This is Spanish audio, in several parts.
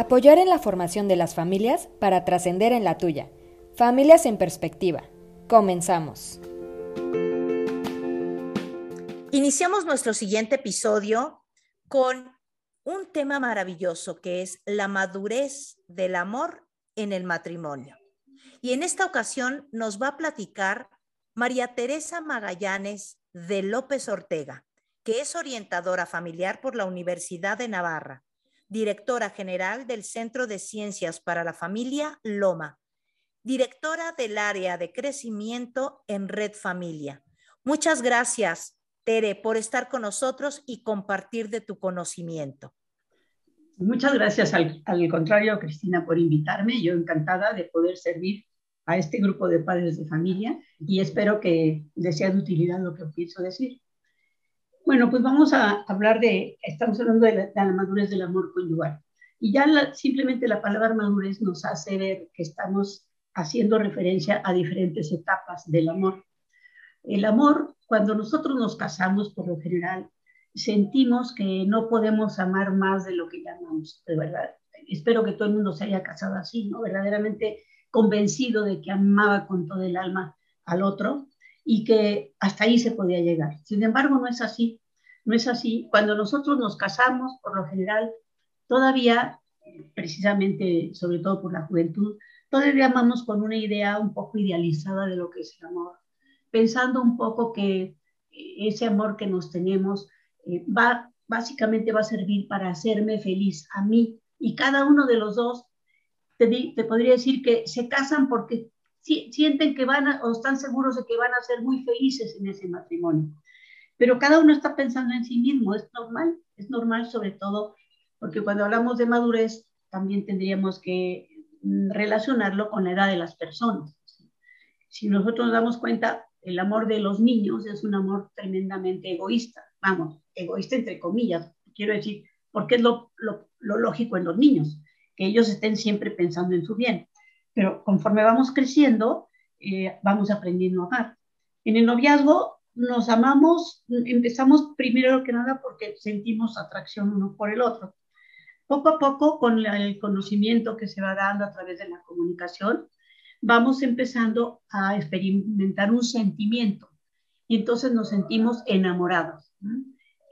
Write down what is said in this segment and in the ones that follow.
Apoyar en la formación de las familias para trascender en la tuya. Familias en perspectiva. Comenzamos. Iniciamos nuestro siguiente episodio con un tema maravilloso que es la madurez del amor en el matrimonio. Y en esta ocasión nos va a platicar María Teresa Magallanes de López Ortega, que es orientadora familiar por la Universidad de Navarra, directora general del Centro de Ciencias para la Familia Loma, directora del área de crecimiento en Red Familia. Muchas gracias, Tere, por estar con nosotros y compartir de tu conocimiento. Muchas gracias, al, contrario, Cristina, por invitarme. Yo encantada de poder servir a este grupo de padres de familia y espero que les sea de utilidad lo que pienso decir. Bueno, pues vamos a hablar de, estamos hablando de la, madurez del amor conyugal. Y ya simplemente la palabra madurez nos hace ver que estamos haciendo referencia a diferentes etapas del amor. El amor cuando nosotros nos casamos, por lo general, sentimos que no podemos amar más de lo que ya amamos, de verdad. Espero que todo el mundo se haya casado así, ¿no? Verdaderamente convencido de que amaba con todo el alma al otro y que hasta ahí se podía llegar. Sin embargo, no es así. No es así. Cuando nosotros nos casamos, por lo general, todavía, precisamente, sobre todo por la juventud, todavía amamos con una idea un poco idealizada de lo que es el amor pensando un poco que ese amor que nos tenemos eh, va, básicamente va a servir para hacerme feliz a mí. Y cada uno de los dos, te, te podría decir que se casan porque sienten que van a, o están seguros de que van a ser muy felices en ese matrimonio. Pero cada uno está pensando en sí mismo, es normal, es normal sobre todo porque cuando hablamos de madurez también tendríamos que mm, relacionarlo con la edad de las personas. Si nosotros nos damos cuenta, el amor de los niños es un amor tremendamente egoísta, vamos, egoísta entre comillas, quiero decir, porque es lo, lógico en los niños, que ellos estén siempre pensando en su bien. Pero conforme vamos creciendo, eh, vamos aprendiendo a amar. En el noviazgo nos amamos, empezamos primero que nada porque sentimos atracción uno por el otro. Poco a poco, con el conocimiento que se va dando a través de la comunicación, vamos empezando a experimentar un sentimiento y entonces nos sentimos enamorados.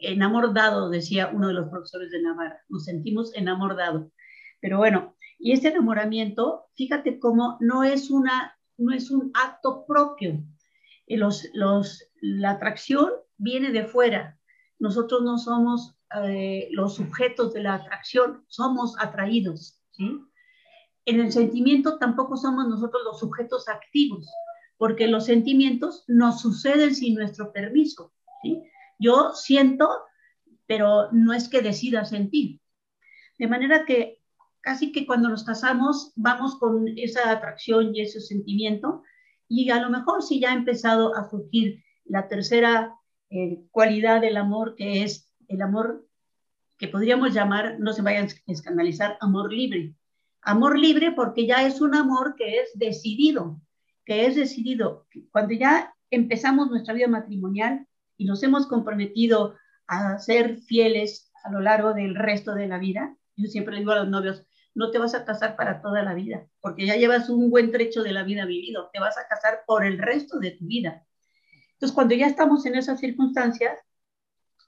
Enamorado, decía uno de los profesores de Navarra, nos sentimos enamorados. Pero bueno, y este enamoramiento, fíjate cómo no es, una, no es un acto propio. Los, los, la atracción viene de fuera. Nosotros no somos eh, los sujetos de la atracción, somos atraídos. ¿sí? en el sentimiento tampoco somos nosotros los sujetos activos, porque los sentimientos nos suceden sin nuestro permiso. Yo siento, pero no es que decida sentir. De manera que casi que cuando nos casamos vamos con esa atracción y ese sentimiento, y a lo mejor si ya ha empezado a surgir la tercera eh, cualidad del amor, que es el amor que podríamos llamar, no se vayan a escandalizar, amor libre. Amor libre porque ya es un amor que es decidido, que es decidido. Cuando ya empezamos nuestra vida matrimonial y nos hemos comprometido a ser fieles a lo largo del resto de la vida, yo siempre digo a los novios, no te vas a casar para toda la vida, porque ya llevas un buen trecho de la vida vivido, te vas a casar por el resto de tu vida. Entonces, cuando ya estamos en esas circunstancias,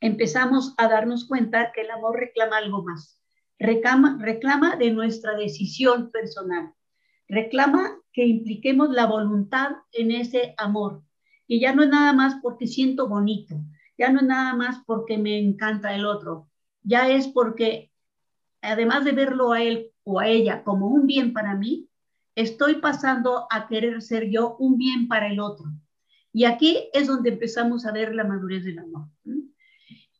empezamos a darnos cuenta que el amor reclama algo más. Reclama, reclama de nuestra decisión personal, reclama que impliquemos la voluntad en ese amor, que ya no es nada más porque siento bonito, ya no es nada más porque me encanta el otro, ya es porque además de verlo a él o a ella como un bien para mí, estoy pasando a querer ser yo un bien para el otro. Y aquí es donde empezamos a ver la madurez del amor.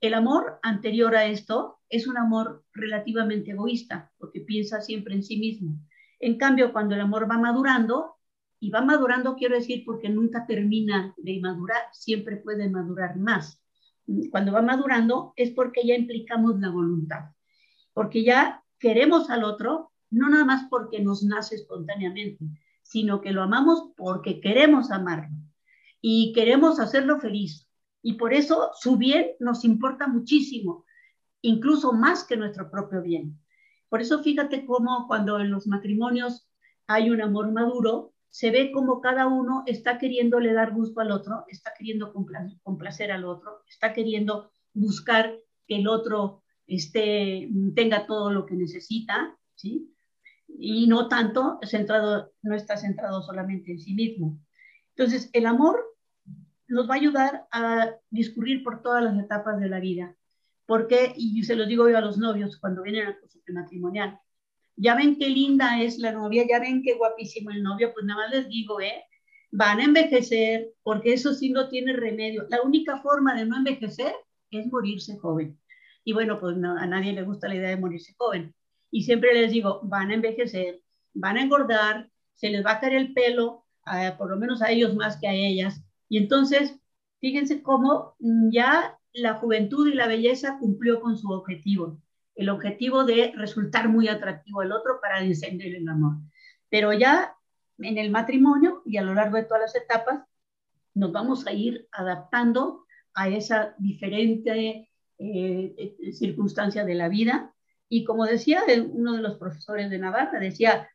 El amor anterior a esto es un amor relativamente egoísta, porque piensa siempre en sí mismo. En cambio, cuando el amor va madurando, y va madurando quiero decir porque nunca termina de madurar, siempre puede madurar más. Cuando va madurando es porque ya implicamos la voluntad, porque ya queremos al otro, no nada más porque nos nace espontáneamente, sino que lo amamos porque queremos amarlo y queremos hacerlo feliz, y por eso su bien nos importa muchísimo, incluso más que nuestro propio bien. Por eso fíjate cómo cuando en los matrimonios hay un amor maduro, se ve como cada uno está queriéndole dar gusto al otro, está queriendo complacer al otro, está queriendo buscar que el otro esté, tenga todo lo que necesita, ¿sí? Y no tanto centrado, no está centrado solamente en sí mismo. Entonces, el amor nos va a ayudar a discurrir por todas las etapas de la vida. Porque, y se lo digo yo a los novios cuando vienen al curso matrimonial, ya ven qué linda es la novia, ya ven qué guapísimo el novio, pues nada más les digo, ¿eh? Van a envejecer, porque eso sí no tiene remedio. La única forma de no envejecer es morirse joven. Y bueno, pues a nadie le gusta la idea de morirse joven. Y siempre les digo, van a envejecer, van a engordar, se les va a caer el pelo, por lo menos a ellos más que a ellas. Y entonces, fíjense cómo ya la juventud y la belleza cumplió con su objetivo, el objetivo de resultar muy atractivo al otro para encender el amor. Pero ya en el matrimonio y a lo largo de todas las etapas, nos vamos a ir adaptando a esa diferente eh, eh, circunstancia de la vida. Y como decía uno de los profesores de Navarra, decía,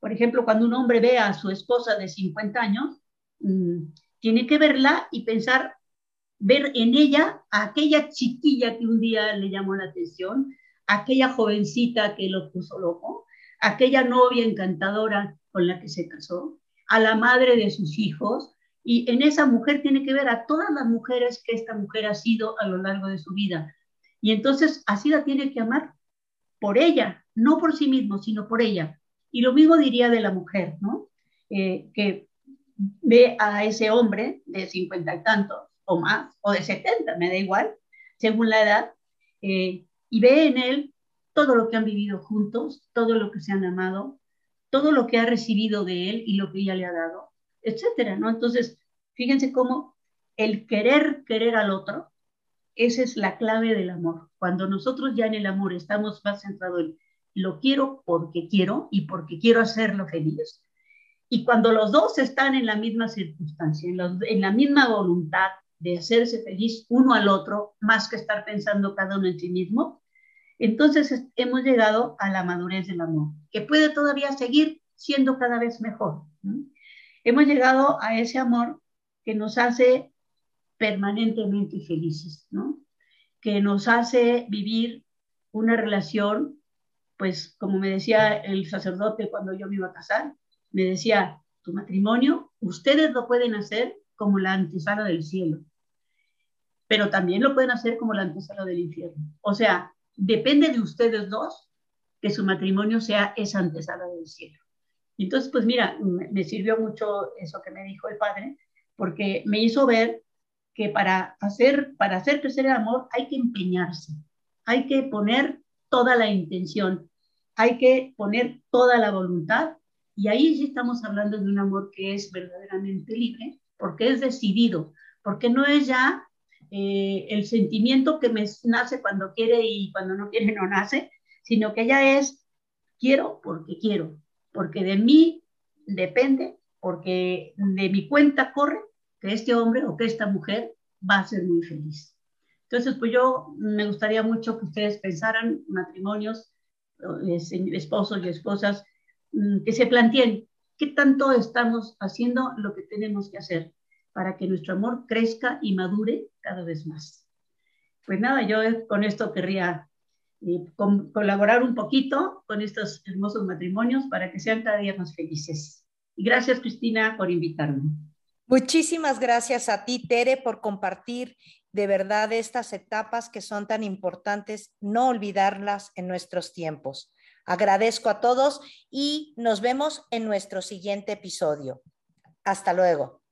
por ejemplo, cuando un hombre ve a su esposa de 50 años, mm, tiene que verla y pensar, ver en ella a aquella chiquilla que un día le llamó la atención, aquella jovencita que lo puso loco, aquella novia encantadora con la que se casó, a la madre de sus hijos, y en esa mujer tiene que ver a todas las mujeres que esta mujer ha sido a lo largo de su vida. Y entonces así la tiene que amar por ella, no por sí mismo, sino por ella. Y lo mismo diría de la mujer, ¿no? Eh, que ve a ese hombre de cincuenta y tantos o más, o de setenta, me da igual, según la edad, eh, y ve en él todo lo que han vivido juntos, todo lo que se han amado, todo lo que ha recibido de él y lo que ella le ha dado, etcétera, ¿no? Entonces, fíjense cómo el querer querer al otro, esa es la clave del amor. Cuando nosotros ya en el amor estamos más centrados en lo quiero porque quiero y porque quiero hacerlo feliz. Y cuando los dos están en la misma circunstancia, en, la misma voluntad de hacerse feliz uno al otro, más que estar pensando cada uno en sí mismo, entonces hemos llegado a la madurez del amor, que puede todavía seguir siendo cada vez mejor. Hemos llegado a ese amor que nos hace permanentemente felices, ¿no? que nos hace vivir una relación pues como me decía el sacerdote cuando yo me iba a casar, me decía, tu matrimonio, ustedes lo pueden hacer como la antesala del cielo, pero también lo pueden hacer como la antesala del infierno. O sea, depende de ustedes dos que su matrimonio sea esa antesala del cielo. Entonces, pues mira, me sirvió mucho eso que me dijo el padre, porque me hizo ver que para hacer, para hacer crecer el amor hay que empeñarse, hay que poner toda la intención, hay que poner toda la voluntad y ahí sí estamos hablando de un amor que es verdaderamente libre, porque es decidido, porque no es ya eh, el sentimiento que me nace cuando quiere y cuando no quiere no nace, sino que ya es quiero porque quiero, porque de mí depende, porque de mi cuenta corre que este hombre o que esta mujer va a ser muy feliz. Entonces, pues yo me gustaría mucho que ustedes pensaran matrimonios, esposos y esposas, mm, que se planteen qué tanto estamos haciendo lo que tenemos que hacer para que nuestro amor crezca y madure cada vez más. Pues nada, yo con esto querría eh, colaborar un poquito con estos hermosos matrimonios para que sean cada día más felices. Gracias, Cristina, por invitarme. Muchísimas gracias a ti, Tere, por compartir de verdad estas etapas que son tan importantes, no olvidarlas en nuestros tiempos. Agradezco a todos y nos vemos en nuestro siguiente episodio. Hasta luego.